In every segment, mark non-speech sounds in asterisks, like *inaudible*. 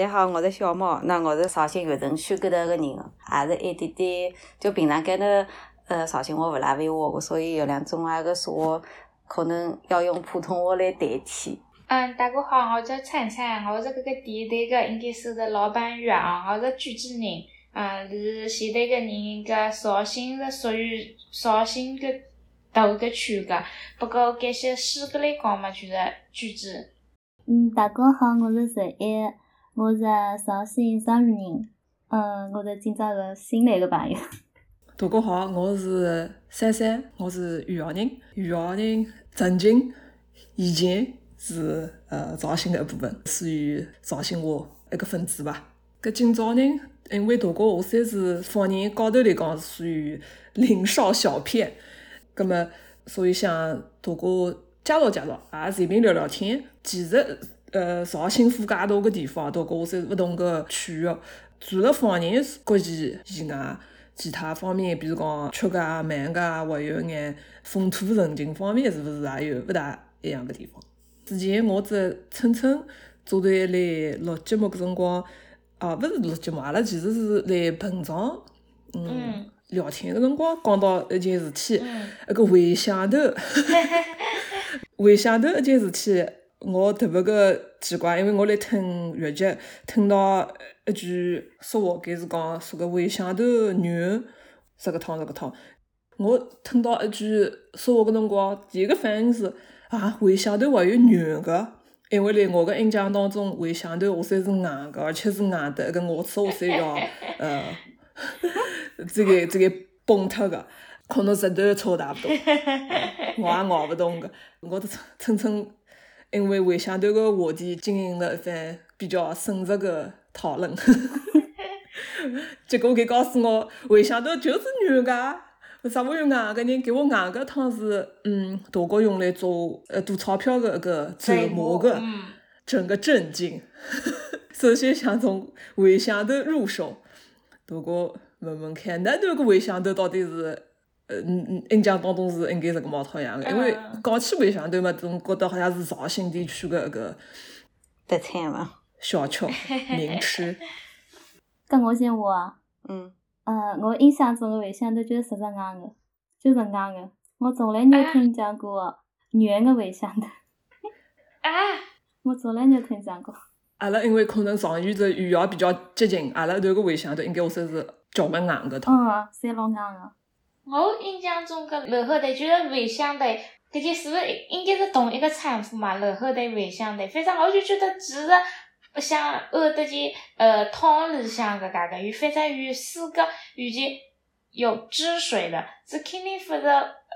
大家好，我是小猫。那我是绍兴越城区搿搭个人，也是一点点。就平常间头，呃，绍兴话勿大会话个，所以有两种啊个说话可能要用普通话来代替。嗯，大家好，我叫灿灿，我是搿个电台个应该是个老板员啊，我是举子人。嗯，是现代个人搿绍兴是属于绍兴搿大个区个，不过搿些市格来讲嘛，就是举子。嗯，大家好，我是十一，我是绍兴双鱼人，嗯，我是今朝个新来个朋友。*laughs* 大家好，我是珊珊，我是余姚人，余姚人曾经以前是呃绍兴的一部分，属于绍兴话一个分支吧。搿今朝呢，因为大家我算是方言高头来讲属于林少小片，葛末所以想大家。介绍介绍，也随便聊聊天。其实，呃，绍兴府介大个地方，大家话算是勿同个区域。除了方言国际以外，其他方面，比如讲吃噶、慢噶，还有眼风土人情方面，是勿是也有勿大一样个地方？之前我只春春组队来录节目个辰光，啊，勿是录节目，阿拉其实是来碰撞，嗯，聊天个辰光讲到一件事体，一个回响头。*laughs* 回想头一件事体，我特别个奇怪，因为我来听越剧，听到一句说话，该是讲说个回响头牛十个汤十个汤。我听到一句说话个辰光，第一个反应是啊，回响头还有软个，因为辣我个印象当中，回响头下算是硬个，而且是硬的，一 *laughs* 个牙齿下算要呃，这个这个崩脱个。可能石头也差大不多，*laughs* 我也咬勿动个。我的春春因为回响头个话题进行了一番比较深入的讨论，*laughs* 结果佮告诉我回响头就是软个，啥物事硬个人给我硬个汤是，嗯，大家用来做呃赌钞票的一个筹码个，整个震惊。*laughs* 首先想从回响头入手，大家问问看，那段个回响头到底是？呃，嗯嗯，印象当中是应该是个毛头样个，因为讲起回响头嘛，总觉得好像是绍兴地区个一个特产嘛，小吃名吃。*laughs* 跟我先话啊，嗯，呃，我印象中个回响头就是实实硬个，就是硬个，我从来没有听讲过软个回响头。啊！*laughs* 我从来没有听讲过。阿拉因为可能上语的语言比较接近，阿拉头个回响头应该我算是较为硬个汤。嗯，侪老硬个。我印象中个楼后台就是茴香的，搿些是勿是应该是同一个产妇嘛？楼后台回响头，反正我就觉得其实不像按得件呃汤里向搿介个，有反正有四个有件有汁水的，这肯定勿是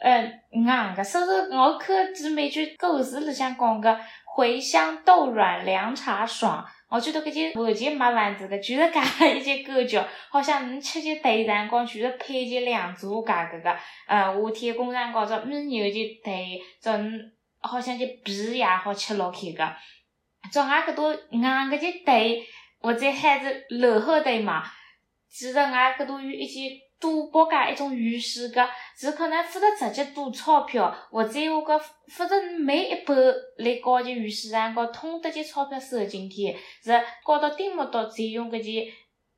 呃硬个。所以我看几每句故事里向讲个茴香豆软凉茶爽。我觉得搿件完全没丸子的，就是讲一些感觉，好像你吃些豆辰光，就是配件两做搿个个，呃，我天工厂搞着牦牛件豆，做侬好像就皮也好吃落去个，做俺搿多硬搿件豆，或者还是落后豆嘛，其实俺搿多有一些。赌博噶一种游戏个，是可能负责直接赌钞票，或者话个负责每一本来搞件预示上高通得件钞票收进去，是搞到顶末到再用搿些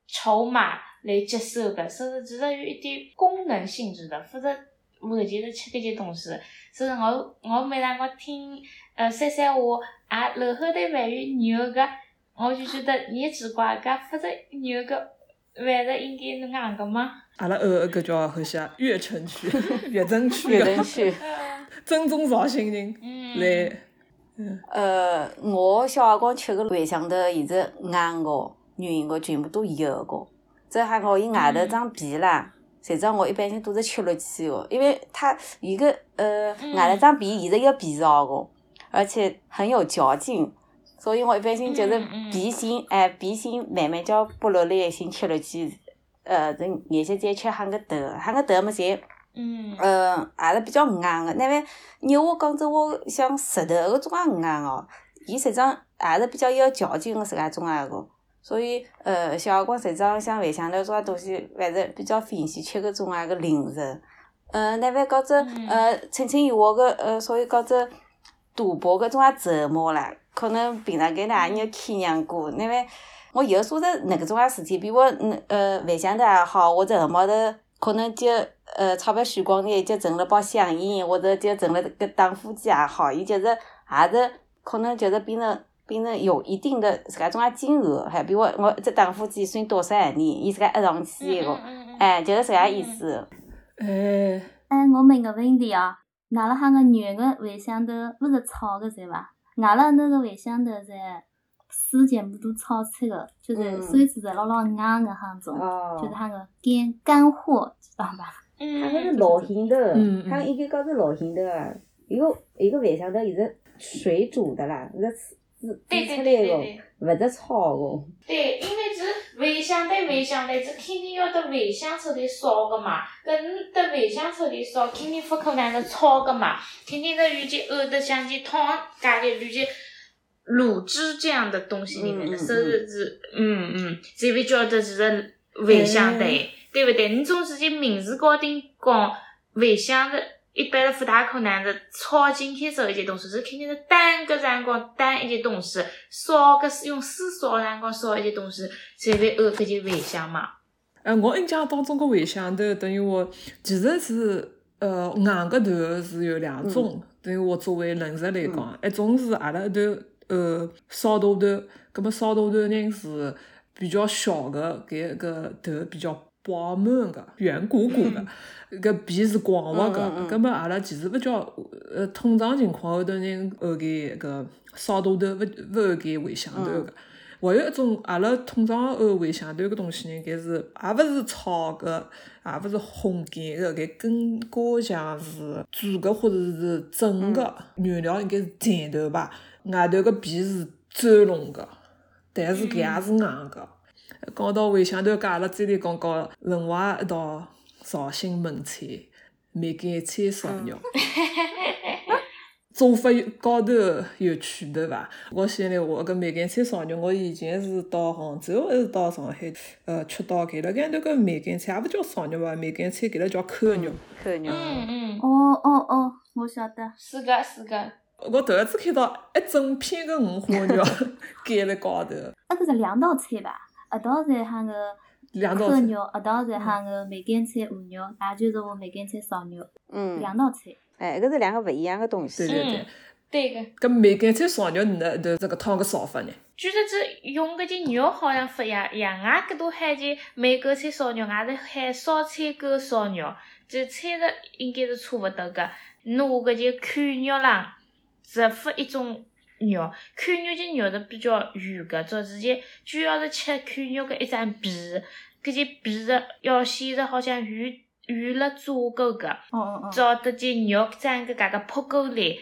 筹码来接收个，所以其实有一点功能性质的，否则完全是吃搿些东西。所以我我每当我听呃三三话，啊楼后头还有牛个，我就觉得也奇怪，搿负责牛个。勿是应该是硬个吗？阿拉呃，搿叫好像越城区、越城区越城区，正宗绍兴人来。呃，我小辰光吃个茴香头，伊是硬个、软个，全部都有个。再还好，伊外头张皮啦，实际上我一般性都是吃落去个，因为它伊个呃外头张皮，现在有皮糙个，而且很有嚼劲。所以我一般性就是皮心，哎，皮心慢慢叫剥落来，先吃落去，呃，等眼些再吃喊个头，喊个头么侪，呃，还是比较硬个。那么肉我讲真话，像石头搿种也硬哦，伊实际上还是比较有嚼劲个自家种啊个。所以，呃，小辰光实际上像茴香头种啊东西，还是比较欢喜吃搿种啊个零食。嗯，那么讲真，呃，亲亲有话个，呃，所以讲真，赌博搿种啊折磨啦。可能平常间呢也有体验过，因为我有做着那个种啊事体，比如嗯呃饭香头也好，或者后毛头可能就呃钞票输光点，就成了包香烟，或者就成了个打火机也好，伊就是还是可能就是变成变成有一定的自家种啊金额，还比如我这打火机算多少年，伊自家压上去一个，哎，就是这个意思。哎，哎，我问个问题哦，阿拉哈个女个饭香头勿是炒个是伐？阿拉那个饭香头侪水全部都炒出个，就是嗯水煮的老老硬个哈种，哦就是那个干干货，知道吧？*laughs* 嗯，他那是老馅头嗯，嗯它应该讲是老馅头啊。一个一个饭香头，伊是水煮的啦，是煮煮对对出来的对对对，勿是炒的。对，因为是茴香对茴香对，这肯定要得茴香臭头烧个嘛，搿你得茴香臭头烧，肯定不可能是炒个嘛，肯定是有些熬的像些汤加点有些卤汁这样的东西里面的，嗯嗯所以是嗯嗯，才会叫得是饭香对，对不对？你从自己名字高头讲饭香的。一般是不大可能的炒进去烧一些东西，是肯定是单个辰光单一些东西，烧个用水烧辰光烧一些东西，才会沤搿些饭香嘛。呃，我印象当中个茴香头等于我其实是呃硬个头是有两种，等于我作为零食来讲，一种是阿拉一头呃烧大头，葛么烧大头呢是比较小个，搿个头比较饱满个，圆鼓鼓个。搿皮是光滑个葛么阿拉其实勿叫呃通常情况下头人沤搿个烧大头勿勿沤搿茴香头个。还有一种阿拉通常后茴香头搿东西呢，应该是也勿是炒个，也勿是烘干个，搿更加像是煮个或者是蒸个，原料应该是甜头吧，外头个皮是转浓个，但是搿也是硬个。讲到茴香头，搿阿拉再来讲讲另外一道绍兴焖菜——梅干菜烧肉。做法高头有区别伐？我先来话搿梅干菜烧肉，我以前是到杭州还是到上海，呃，吃到搿辣盖头搿梅干菜也勿叫烧肉伐？梅干菜搿辣叫扣肉。扣肉。嗯嗯，哦哦哦，我晓得。是个是个，我头一次看到一整片个五花肉 *laughs* 盖在高头，那搿是两道菜吧？一道是哈个两道菜。扣肉，一道是哈个梅干菜鹅肉，也就是我梅干菜烧肉，嗯，两道菜。哎，搿是两个勿一样的东西。对对对嗯，对个。搿梅干菜烧肉哪头这个汤个烧法呢？据说这用搿些肉好像勿一样，外搿都喊些梅干菜烧肉，外头喊烧菜狗烧肉，这菜的应该是差勿多个。拿搿些看肉浪，是分一种肉，看肉的肉是比较圆个，主要是吃看肉的一张皮，搿些皮是要先是好像圆圆了炸过个。哦哦哦。找得见肉整个搿个破过来，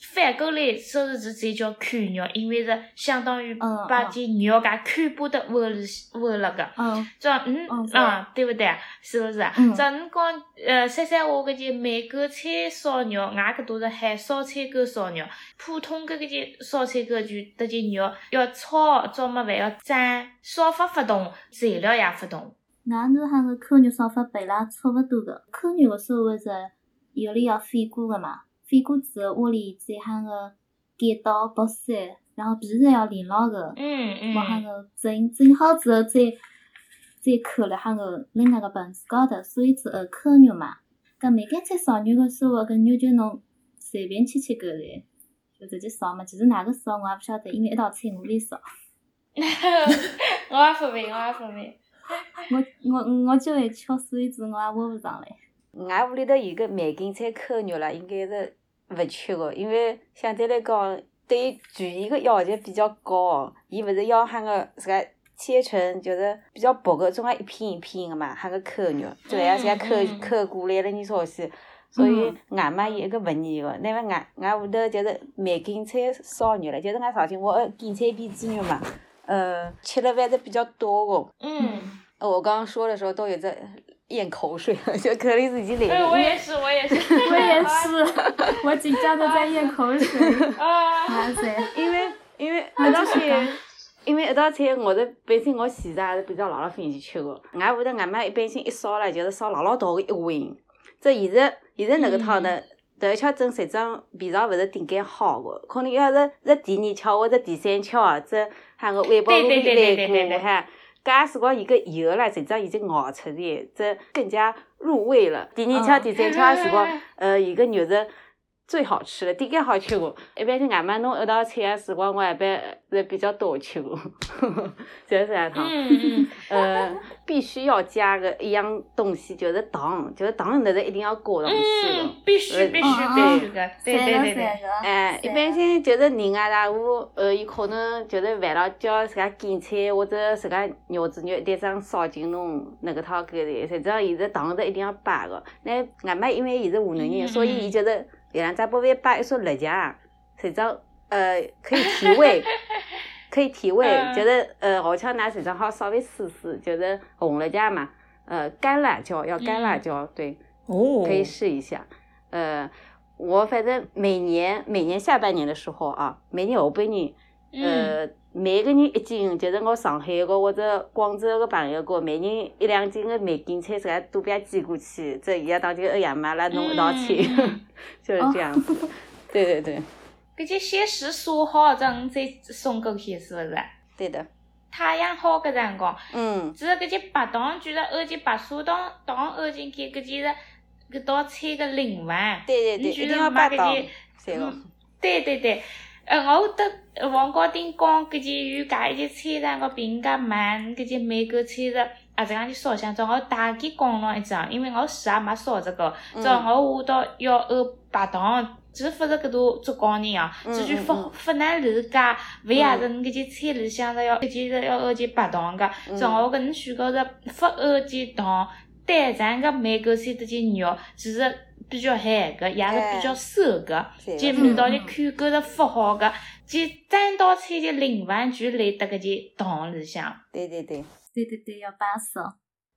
翻过来，所以是才叫看肉，因为是相当于把件肉搿看把的挖了挖了个。嗯，这嗯嗯啊，对不对啊？是不是啊？嗯这你讲呃，三三话搿件梅干菜烧肉，外搿都是喊烧菜狗烧肉。普通搿个件烧菜狗就得些肉要炒，做么还要蒸，烧法勿同，材料也勿同。外头哈个扣肉烧法本伊拉差不多个，扣肉个烧法是油里要翻过个嘛，翻过之后锅里再喊个改刀剥碎，然后皮是要淋牢个，嗯嗯。往喊个蒸蒸好之后再再扣了喊个另外个盆子高头，所以之后扣肉嘛。搿梅干菜烧肉个时候，搿肉就侬随便切切个嘞，就直接烧嘛。其实哪个烧我也不晓得，因为一道菜我来烧。*laughs* 我也不明，我也不明。我我我就会吃，所以子我也挖勿上来。俺屋里头有个梅干菜扣肉了，应该是勿缺个，因为相对来讲，对于厨艺个要求比较高，伊勿是要喊个自家切成就是比较薄个，总归一片一片个嘛，喊个扣肉，就像自家扣扣过来了你说是。所以嗯俺妈有一个勿腻个，那么外外屋头就是梅干菜烧肉了，就是俺绍兴话呃干菜煸猪肉嘛，呃，吃了饭是比较多个。嗯。呃我刚刚说的时候都有在咽口水了，*laughs* 就口里是已经来哎，我也是，我也是，我也 *laughs* 是，我紧张的在咽口水。啊，哇塞！因为因为一道菜，因为一道菜，我是本身我其实还是比较老老欢喜吃个。俺屋头俺妈一般性一烧了，就是烧老老大的一碗。这现在现在那个汤呢，头一敲蒸实际上味道勿是顶该好的，可能要是是第二敲或者第三敲啊，这喊个微波炉里对对对对来对对过哈。搿时光伊个油啦，实际上已经熬出来，这更加入味了。第二天、第三天的时光，呃，伊个肉最好吃的，点介好吃个。一般性外卖弄一道菜个时光，我一般是比较多吃的，*laughs* 就是这样趟。嗯嗯，*laughs* 呃，必须要加个一样东西，就是糖，就是糖那是一定要加上去的。嗯，必须呃必须嗯必须的，对对对对。哎，一般性就是人啊大户，呃，伊可能就是为了叫自家咸菜或者自家肉子肉一点上烧进侬那个汤搿里，实际上伊是糖是一定要摆个。那外卖因为伊是湖南人，嗯所以伊就是伊两只部位摆一撮辣酱，实际上呃可以提味，可以提味，*laughs* 嗯就是呃好像拿实际上好稍微试试，就是红辣椒嘛，呃干辣椒要干辣嗯椒，对。哦，可以试一下。呃，我反正每年每年下半年的时候啊，每年后半年，嗯，呃，每个人一斤，就是我上海个或者广州个朋友个，每人一两斤个梅干菜，自家都别寄过去，这伊拉当就二爷妈拉侬一道吃，嗯嗯 *laughs* 就是这样子。*laughs* 对对对，搿些鲜食锁好，这样再送过去，是不是？对的，太阳好搿辰光，嗯，只是搿些白糖，就是按进白砂糖糖按进去，搿就是搿道菜个灵魂。对对对，一定要然买搿些，对对对，呃，我会得呃王高丁讲搿件与搿一些菜单个评价慢，搿件美国菜的啊，这样去烧香状，我大概讲了一张，因为我自也没烧这个，嗯。只要我下到要按白糖。就是勿是搿度做工人啊，嗯这就不不难理解，勿也是搿件菜里向是要搿件是要按件白糖个，嗯。只要我搿能选购是不按件糖，单纯个梅干菜这件肉其实比较咸个，也是比较涩个。对就个，味道就看够是不好个，就整道菜的灵魂就来得个就糖里向。对对对，对对对，要摆烧。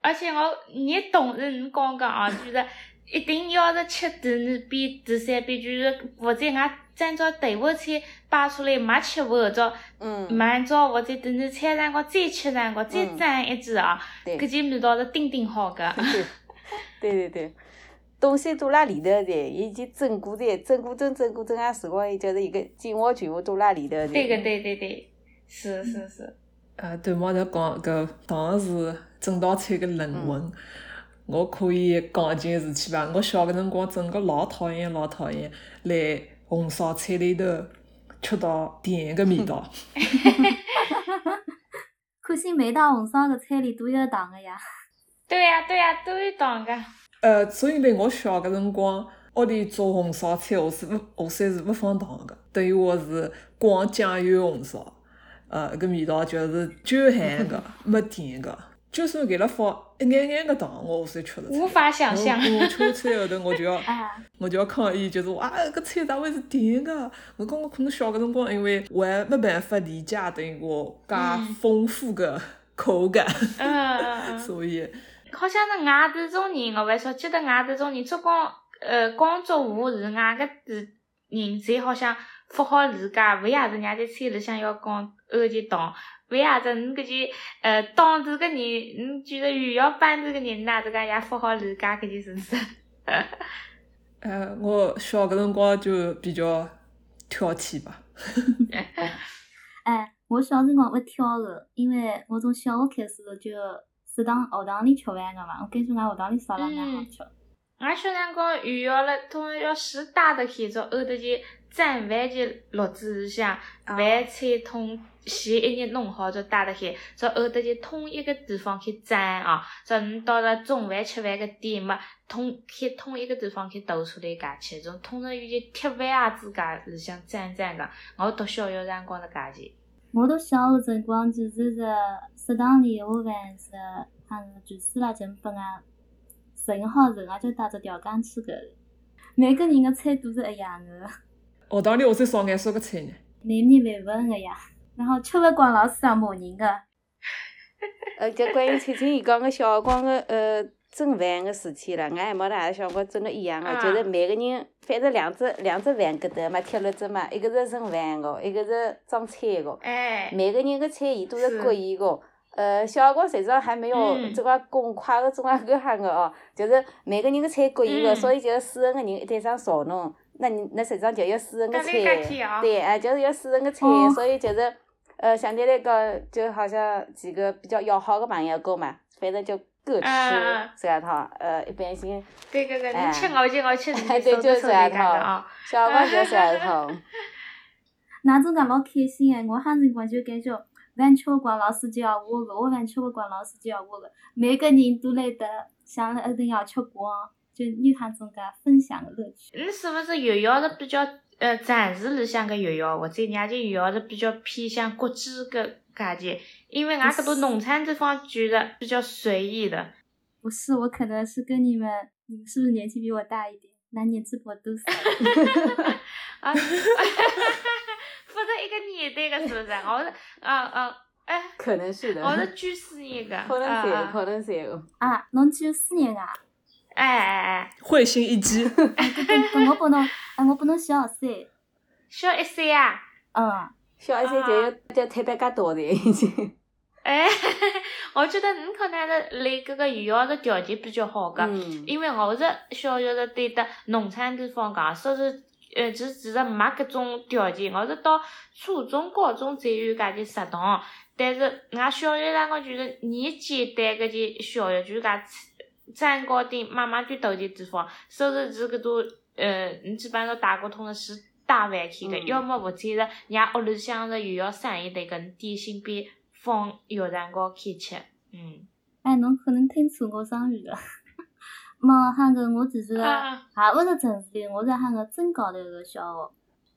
而且我你同事你讲个啊，就是一定要是吃第二遍、第三遍，就是或者俺按照第一菜摆出来没吃完，照嗯，没按照或者第二菜辰光再吃辰光再嗯蘸一记啊，对搿件味道是顶顶好个。对 *laughs* 对对，东西都辣里头的，伊已经蒸过的，蒸过蒸蒸过蒸啊，时光伊就是一个精华全部都辣里头的。对个对对对，是是是。呃，段毛头讲个糖是整道菜个灵魂。我可以讲一件事体吧？我小个辰光真个老讨厌老讨厌来红烧菜里头吃到甜个味道。可惜每道红烧个菜里都有糖个呀。对呀对呀，都有糖个。呃，所以辣我小个辰光，屋里做红烧菜，我是勿下山是勿放糖个，等于我是光酱油红烧，呃，搿味道就是就咸个，*laughs* 没甜个。就算给了放一眼眼个糖，我下山吃得出来。无法想象我我吃菜后头我就要 *laughs* 啊，我就要抗议，就是啊，搿菜咋会是甜个？我讲我可能小个辰光，因为我还没办法理解等于我介嗯丰富个口感。*laughs* 所以好像是外地种人，我勿晓记得外地种人，做光呃工作户是外个地人，侪好像勿好理解，为啥子人家在村里向要讲按件糖，勿也是你搿件呃当地个人，你觉得炫耀本地个人，哪自家也勿好理解搿件事体。呃，我小个辰光就比较挑剔吧。*laughs* 哎，我小辰光勿挑个，因为我从小学开始就食堂学堂里吃饭个嘛，我感觉俺学堂里烧了蛮好吃。俺小辰光预约了，通常要水带的去，就按得件蘸饭去炉子里向，啊饭菜桶洗一日弄好，就带得去，就按得件统一个地方去蘸啊。就你到了中饭吃饭个点嘛，统去统一个地方去倒出来家去，从通常有些铁饭啊子家里向蘸蘸个。我读小学辰光是搿件。我读小学辰光就是是食堂里下饭是喊个全师辣就拨俺适应好后，俺就带着调羹去搿。每个人的菜都是一样的，学堂里学生烧眼啥个菜呢？难免勿分个呀。然后吃勿光老师也骂人个。*laughs* 呃，就关于翠青伊讲个小辰光个呃蒸饭个事体啦，俺还没得阿拉小辰光蒸了一样个，啊就是每个人反正两只两只饭搿搭嘛，铁炉子嘛，一个是盛饭个，一个是装菜个。哎，每个人个菜伊都是是各异个。呃，小辰光实际上还没有嗯这个公筷个这个搿项个哦，就是每个人的菜各有个，嗯所以就是四个人一对上烧侬，那你那实际上就要四人个菜对，哎，就是要四人个菜，哦所以就是呃，相对来讲，就好像几个比较要好的朋友够嘛，反正就各吃这样套。呃，一般性对个个，哎你吃我就我吃，*laughs* 你哎对就是这样套啊。小辰光就这样套。*laughs* 那种介老开心哎，我哈辰光就感觉饭吃光，老师就要我个；我饭吃勿光，老师就要我个。每个人都来得想了一定要吃光，就有哈种个分享的乐趣。你是不是学校是比较呃暂时里向个学校，或者人家就学校是比较偏向国际个感觉？因为俺搿多农村地方觉得比较随意的。不是，我可能是跟你们，你们是不是年纪比我大一点？那年纪比我都是。*laughs* *laughs* 啊，*laughs* 不是一个年代的，是不是？*laughs* 我是，嗯嗯，哎，可能是的，我是九四年个，可能是可能是有。啊，侬九四年啊？哎哎哎，会心一击。搿搿搿我比侬，哎，我比侬小三。小一岁啊！嗯，小一岁就有就特别介大的已经。哎，*laughs* 我觉得你可能是来搿个学校的条件比较好个，嗯。因为我是小学是对的农村地方讲，说是呃，其实其实没搿种条件。我是到初中、高中才有搿些食堂，但是俺小学辰光就是年简单搿些小学，就是搿站高点、慢慢点到的地方，所以是搿种呃，你基本上大家通的是带饭去的，嗯要么或者是让屋里向是又要生意的搿点心边放学辰光去吃，嗯。哎，侬可能听错我双语了。么哈个我其实个啊。也勿是城市里，我是喊个镇高头个小学，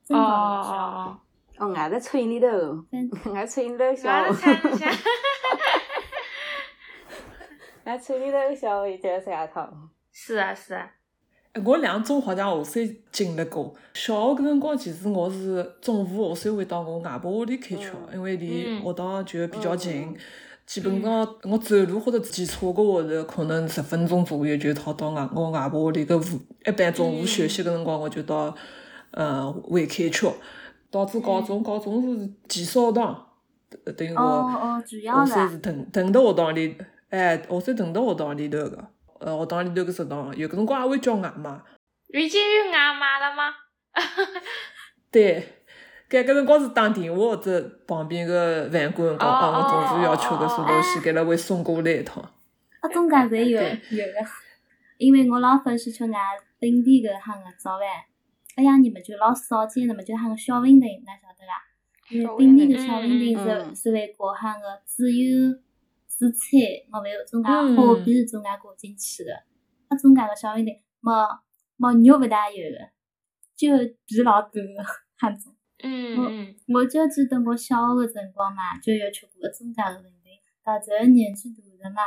真哦高头个小学。哦哦，俺在村里头，反俺村里头哦，小俺是村里向，俺村里头个小学就是这样套。是啊是啊，哎我两中好像学岁经历过。小学搿辰光，其实我是中午学岁会到我外婆屋里开吃，嗯。因为离嗯。学堂就比较近。嗯。基本上我走路或者骑车个话头，可能十分钟左右就好到外我外婆屋里搿午。一般中午休息个辰光，我就到呃会开吃。到至高中，高中是寄宿学堂，呃等于我我哦，主要的学岁是腾腾到学堂里，哎，学岁腾到学堂里头个。呃，学堂里头个食堂，有个辰光也会叫外卖。已经有外卖了吗？*laughs* 对，搿个辰光是打电话或者旁边个饭馆讲，哦啊，我同事要吃搿啥哦东西，搿拉会送过来一趟。啊，中介侪有有个，*laughs* 因为我老欢喜吃俺本地个哈个早饭，哎呀，你们就老少见的嘛，就哈个小馄饨，哪晓得伐？因为本地个小馄饨是是会裹哈个猪油、蔬菜，我会有中介嗯花皮种介裹进去的。啊，中介个小馄饨，冇冇肉勿大有个，就皮老多个哈种。*laughs* 嗯嗯，我就记得我小学个辰光嘛，就有吃过搿种介个馄饨，到这个年纪大了嘛，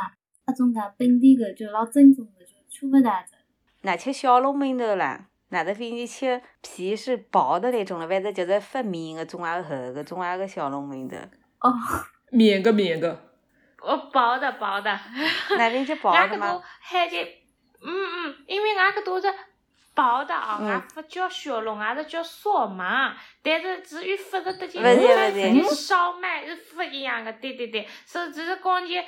搿种介本地个就老正宗个，就吃不大着。那吃小笼馒头啦？哪的比你吃皮是薄的那种了，反正就是发面个种也厚个种也个小笼馒头。哦，*laughs* 面个面个，哦薄的薄的，那边吃薄的吗都？还就，嗯嗯，因为俺个都是包的啊，嗯。俺勿叫小笼，俺是叫烧麦，但是至于发的这些勿是跟勿是这些烧麦是不一样的，对对对，所以只是讲起，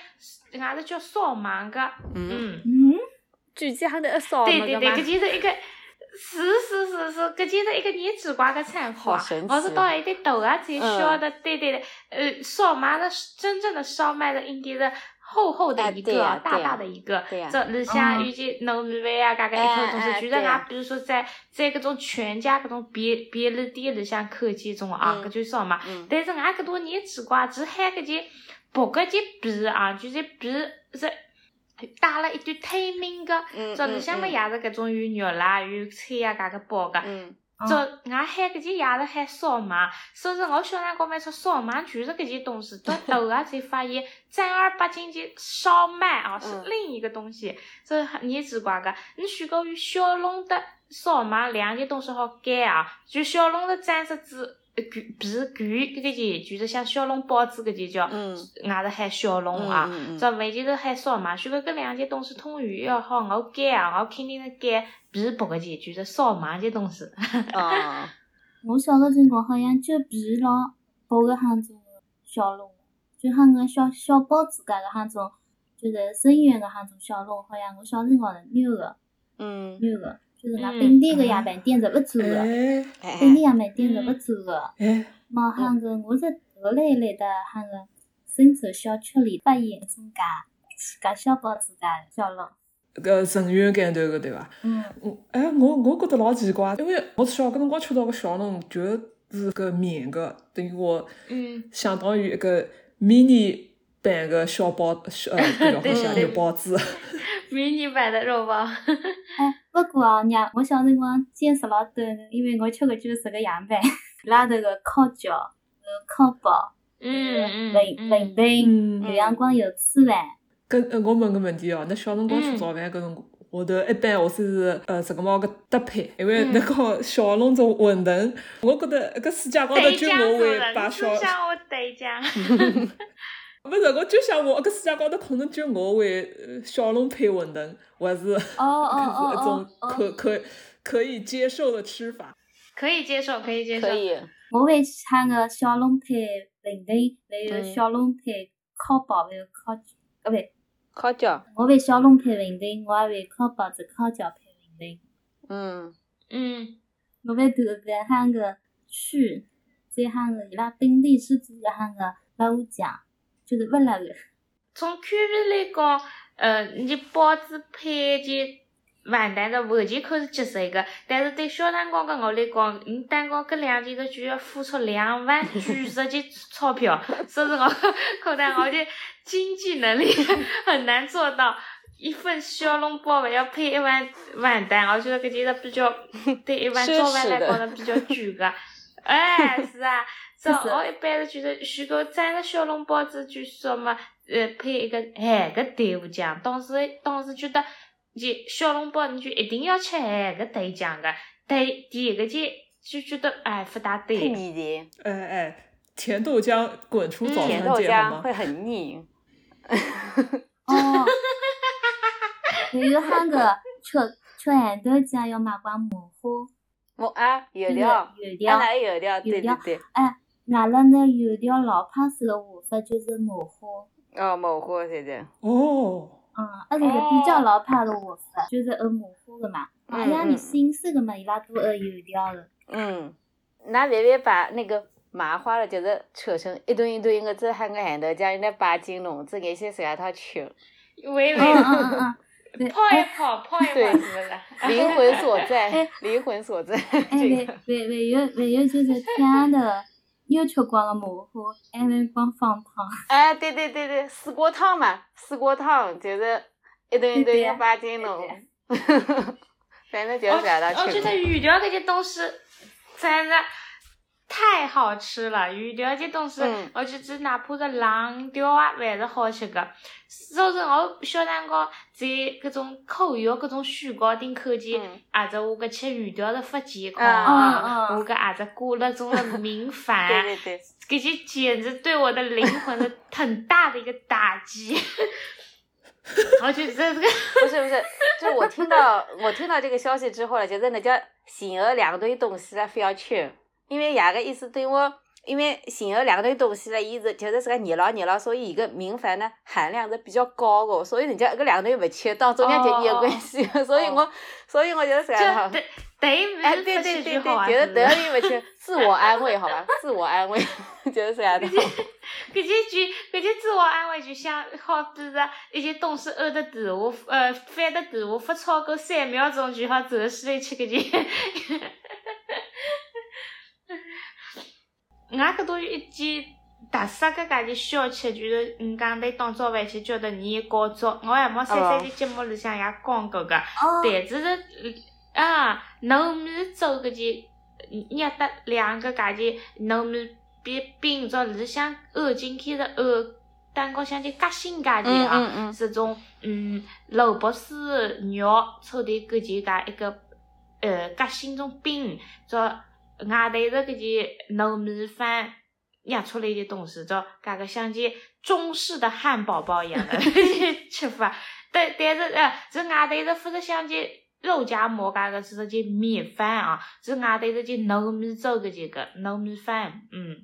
俺是叫烧麦个，嗯，嗯。嗯，举起上头一烧对对对，搿。就是一个，是是是是，搿就是一个年奇怪个产物啊！我是到一点大啊才晓嗯。得，对对对，呃，烧麦的真正的烧麦的应该是厚厚的哎一个，大大的一个，这里向嗯有些糯米饭啊，嘎个一口东西，就是哎哎对呀俺比如说在在搿种全家搿种便便利店里向看见种啊，嗯搿就烧麦。嗯但是俺搿多年奇怪，只喊搿件薄搿件皮啊，就是皮是带了一段透明个。嗯这里向么嗯也是搿种有肉啦、有菜啊，搿个包个。嗯，这俺喊搿件也是喊烧麦，所以说我小辰光买吃烧麦就是搿些东西，到大个才发现正儿八经的烧麦啊是嗯另一个东西，这很也奇怪个。你选购与小笼的烧麦两件东西好改啊，就小笼的蘸色子。皮皮皮搿个件就是像小笼包子搿件叫，嗯俺是喊小笼啊。这完全是喊烧麦，如果搿两件东西统语要好，我改啊，我肯定是改皮薄个钱，就是烧麦件东西。哦，*laughs* 我小个辰光好像就皮老薄个哈种小笼，就哈个小小包子介个哈种，就是生源个哈种小笼，好像我小辰光是牛个嗯，牛个，就是俺嗯本地个夜饭店是勿做个，哎哎本地夜饭店是勿做个。哎，么哈个我是后来来的哈个深州小区里，发现一种介介小包子介小笼。搿成员间头个对伐？嗯，我哎，我我觉得老奇怪，因为我小搿辰光吃到个小笼就是个面个，等于我嗯，相当于一个迷你版个小包小呃，搿叫 *laughs* 对啥对肉包子。*laughs* 迷你版的肉包。哎，不过哦，娘我小辰光见识老短个，因为我吃个就是个样板，伊 *laughs* 拉头个烤饺、呃烤包、嗯嗯馄嗯馄饨，嗯有阳光有吃饭。搿呃，我问个问题哦，那小辰光吃嗯早饭搿辰光，下头一般我是呃什个猫个搭配，因为嗯那个小笼子馄饨，我觉得搿世界高头就我会把小，你是像我豆浆。*laughs* 勿是我就想我搿世界高头可能就我会呃小笼配馄饨，或是哦哦哦 *laughs* 可可可以接受的吃法。可以接受，可以接受。可以。我会喊个小笼配馄饨，还有嗯小笼配烤包，还有烤，呃不对，烤饺，我为小龙配馄饨，我还为烤包子、烤饺配馄饨。嗯，嗯，我为头饭喊个去，再喊个伊拉本地是做个喊个辣乌酱，就是不辣个。从口味来讲，呃，你包子配件饭蛋的完全可以接受个，但是对小蛋糕跟我来讲，你蛋糕搿两件事就要付出两万几十件钞票，所以我可能我的经济能力很难做到。一份小笼包还要配一碗完蛋，我觉得搿件事比较 *laughs* 对一碗早饭来讲是比较贵个。哎，是啊，*laughs* 这就是我一般是觉得，如果蘸个小笼包子，就说嘛，呃，配一个咸个豆腐酱，当时当时觉得，你小笼包你就一定要吃咸个豆浆个，对第一个就就觉得哎不大太对。腻的，哎哎，甜豆浆滚出早嗯甜豆餐界好吗？浆会很腻。*laughs* *laughs* 哦，你有喊个吃吃咸豆浆要买罐麻花，我啊，油就是条，油条啊，。那油条，对对油条对，阿拉那油条老派式个画法就是麻花，哦，麻花对对，哦，嗯，而且是比较老派的画法，就是按麻花的嘛。嗯哎呀，你新式的嘛，伊拉都按油条了。嗯，那微微把那个麻花了，就是扯成一段一段个，这喊个咸豆浆，应该摆进笼子，眼些随下它吃，微微嗯嗯嗯嗯，*laughs* 对，泡一哎泡，泡一泡，对是不是？灵魂所在哎，灵魂所在，哎，*laughs* 这还个，还还有还有就是天头又吃光了蘑菇，还能光放汤。*laughs* 哎，对对对对，四锅汤嘛，四锅汤就是一顿一顿对对个摆进对笼对，*laughs* 反正就是随下它吃我觉得。鱼条这些东西真的太好吃了，鱼条这东西，嗯我觉得哪怕是冷掉啊，还是好吃个。所以说我小蛋糕在各种口味搿种选糕点口前，嗯也是我个吃鱼条是不健康啊的，啊啊我搿也是过了种的明饭。对 *laughs* 对对，搿些简直对我的灵魂的很大的一个打击。*laughs* 我觉得这个，不是不是，就是我听到我听到这个消息之后了，就是那叫寻了两堆东西了，非要吃，因为伢个意思对我，因为寻了两堆东西了，伊是就是是个热闹热闹，所以伊个明矾呢含量是比较高的，所以人家个两堆勿吃，到中间就有关系，所以我所以我就是这样就对对哎，不对对对对，就是是得意勿吃，自我安慰，好吧，*laughs* *laughs* 自我安慰，就是这样的。搿些句，搿些自我安慰就像好比是一件东西按的电话，呃，翻的电话不超过三秒钟就好走起来吃搿件。俺搿都有一件特色个家己小吃，就是你讲来当早饭去，叫做年糕粥。我还没三三的节目里向也讲过个，哦，但是是啊，糯米粥搿件捏得两个家己糯米饼饼朝里向按进去的按蛋糕像就夹心家己嗯啊，是种嗯萝卜丝肉凑的搿件介一个呃夹心种饼，照外头的搿些糯米饭捏出来的东西，照介个像件中式的汉堡包一样的吃法。但但是呃，这外头的不是像件肉夹馍介个是件米饭啊？这外头是件糯米粥搿件个糯米饭，嗯。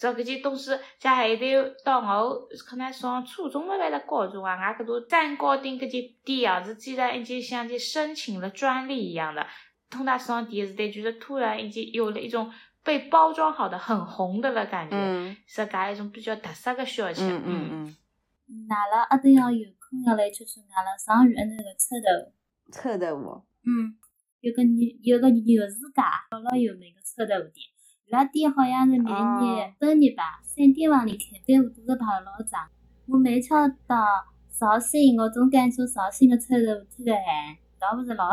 这搿些东西，在后头到我可能上初中了还是高中啊，俺搿多蛋糕店搿些店啊，是竟然已经像就申请了专利一样的。通达上电视台就是突然已经有了一种被包装好的很红的了感觉，嗯是搿一种比较特色的小吃。嗯嗯嗯，阿拉一定要有空要来吃吃阿拉上虞的那个臭豆腐。臭豆腐，嗯，有个牛有个牛市街，老有名个臭豆腐店。伊拉店好像是每年周日吧，三点往里开，队伍都是排了老长。我每吃到绍兴，我总感觉绍兴个臭豆腐特个咸，倒勿是老。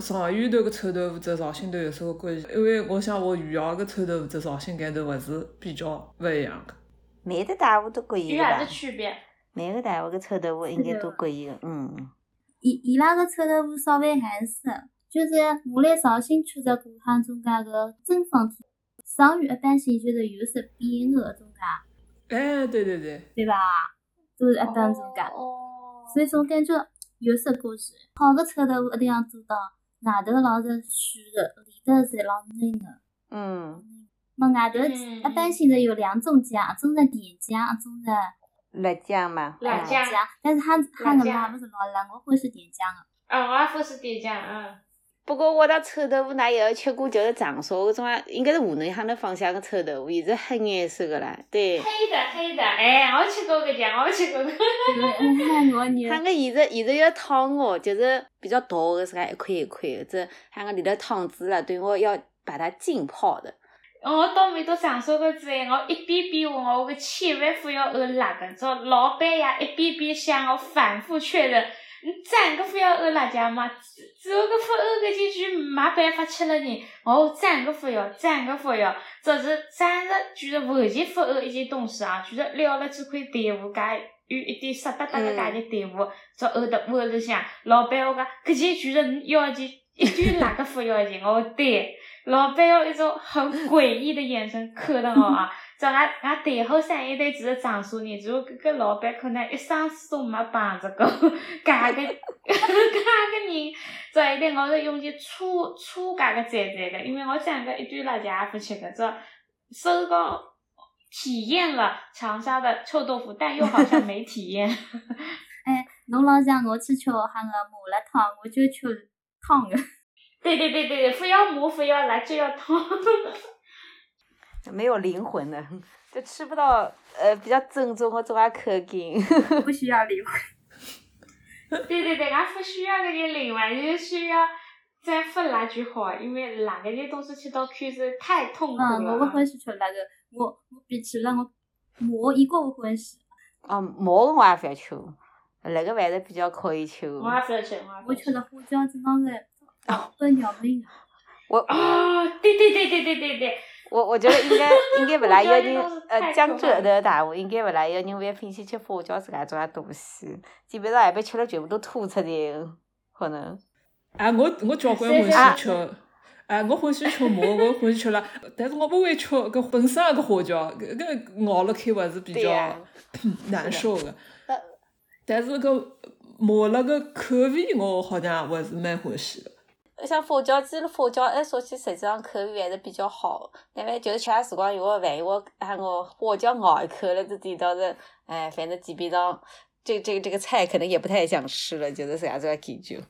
上虞头个臭豆腐只绍兴头有啥个关系？因为我想我余姚个臭豆腐只绍兴间头勿是比较勿一样个。每个大户都各异的吧有啥子？区别？每个大户个臭豆腐应该都各异的，嗯。伊伊拉个臭豆腐稍微含色，就是我来绍兴吃着过趟中介个正方体，上虞一般性就是有色扁个搿种介，哎，对对对，对吧？都是一般中介。哦，所以说我感觉有色关系。好个臭豆腐一定要做到外头老是虚的，里头是老嫩的。嗯，那外头嗯一般性的有两种酱，一种是甜酱，一种是辣酱嘛，辣酱酱。但是它它个辣酱辣勿是老辣，我欢喜甜酱的。啊，我也欢喜甜酱，嗯。不过我那臭豆腐，那也有吃过，就是长沙搿种啊，应该是湖南향头方向个臭豆腐，伊是黑颜色个啦，对。黑的黑的，哎，我吃过搿家，我吃过搿。对，喊个现在现在要烫哦，就是比较大个，是个一块一块的，这喊个里头汤汁了，等于我要把它浸泡的。我到每到长沙个之后，我一遍遍问我，我千万不要按辣个，这老板呀一遍遍向我反复确认，你真个不要按辣椒吗？只要个不按搿几句，没办法吃了呢。哦，真个不要，真个不要，这是暂时居然完全不按一件东西啊，居然撩了几块豆腐介。有一点湿哒哒个介的豆腐，就按到碗里向。老板我讲，搿件居然要求一点辣个不要紧，我对。老板用一种很诡异的眼神看着我啊！这俺俺背后三一对只是长沙人，只有搿个老板可能一生世都没碰着过，*laughs* 搿 *laughs* 个搿个人，这一点我是用去粗粗搿个赞赞的，因为我真个一堆辣椒也不吃个，这收工体验了长沙的臭豆腐，但又好像没体验。*laughs* 哎，侬老讲我去吃下喊个麻辣烫，我就吃烫的。对对对对对，不要麻，不要辣，就要烫。没有灵魂的，*laughs* 就吃不到呃比较正宗的种啊口感。*laughs* 不需要灵魂。对对对，俺不需要搿个灵魂，就需要再不辣就好，因为辣搿些东西吃到口是太痛苦嗯，了。我勿欢喜吃辣个，我我比起来我馍一个勿欢喜。哦，麻个我也不要吃，那个还是比较可以吃。我也不要吃，我也不要我吃的花椒真的是都要命啊！我哦，对对对对对对对，我我觉得应该 *laughs* 应该勿大有人呃，江浙的大户应该勿大有人会欢喜吃花椒自家种啊东西，基本上一般吃了全部都吐出来，可能。啊，我我交关是欢喜吃，啊，我欢喜吃麻，*laughs* 我欢喜吃辣，但是我勿会吃搿本身搿花椒，搿搿咬了开还是比较 *clears throat* 难受的呃。但是搿麻辣个口味，我好像还是蛮欢喜的。像花椒鸡了，花椒哎，说起实际上口味还是比较好，因为就是吃下辰光有个饭，我喊我花椒咬一口了，这点倒是，哎，反正基本上这这这个菜可能也不太想吃了，就是这样子个感觉。